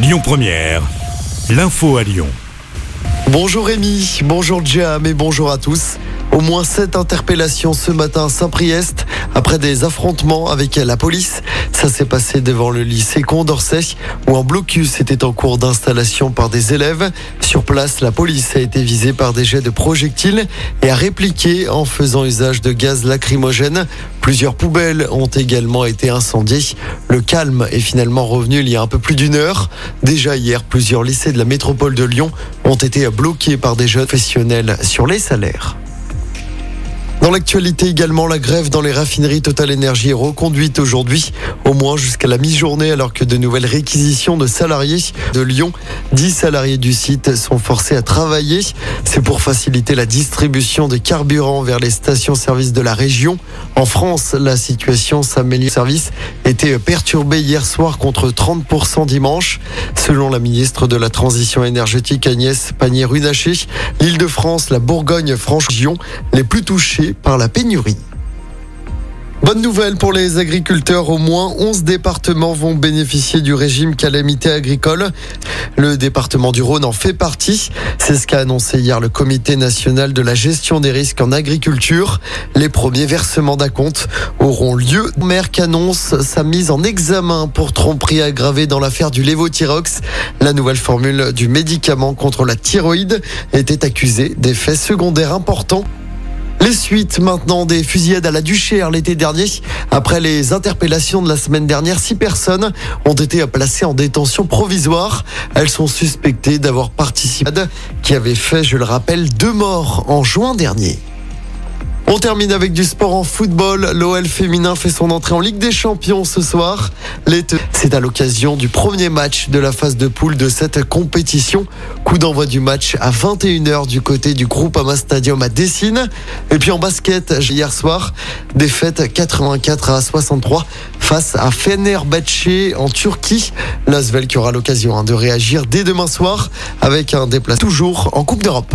Lyon Première, l'info à Lyon. Bonjour Rémi, bonjour Jam et bonjour à tous. Au moins sept interpellations ce matin à Saint-Priest après des affrontements avec la police. Ça s'est passé devant le lycée Condorcet où un blocus était en cours d'installation par des élèves. Sur place, la police a été visée par des jets de projectiles et a répliqué en faisant usage de gaz lacrymogène. Plusieurs poubelles ont également été incendiées. Le calme est finalement revenu il y a un peu plus d'une heure. Déjà hier, plusieurs lycées de la métropole de Lyon ont été bloqués par des jeunes professionnels sur les salaires. Dans l'actualité également, la grève dans les raffineries Total Énergie est reconduite aujourd'hui, au moins jusqu'à la mi-journée, alors que de nouvelles réquisitions de salariés de Lyon, 10 salariés du site sont forcés à travailler. C'est pour faciliter la distribution des carburants vers les stations-service de la région. En France, la situation s'améliore. Service était perturbé hier soir contre 30% dimanche. Selon la ministre de la Transition énergétique Agnès Pannier-Runacher, l'île de France, la Bourgogne-Franche-Région, les plus touchés par la pénurie. Bonne nouvelle pour les agriculteurs, au moins 11 départements vont bénéficier du régime calamité agricole. Le département du Rhône en fait partie. C'est ce qu'a annoncé hier le comité national de la gestion des risques en agriculture. Les premiers versements d'acompte auront lieu. Merck annonce sa mise en examen pour tromperie aggravée dans l'affaire du lévothyrox. La nouvelle formule du médicament contre la thyroïde était accusée d'effets secondaires importants. Les suites maintenant des fusillades à la Duchère l'été dernier. Après les interpellations de la semaine dernière, six personnes ont été placées en détention provisoire. Elles sont suspectées d'avoir participé à qui avait fait, je le rappelle, deux morts en juin dernier. On termine avec du sport en football. L'OL féminin fait son entrée en Ligue des Champions ce soir. C'est à l'occasion du premier match de la phase de poule de cette compétition. Coup d'envoi du match à 21h du côté du groupe Ama Stadium à Dessine. Et puis en basket, hier soir, défaite 84 à 63 face à Fenerbahçe en Turquie. L'Asvel qui aura l'occasion hein, de réagir dès demain soir avec un déplacement toujours en Coupe d'Europe.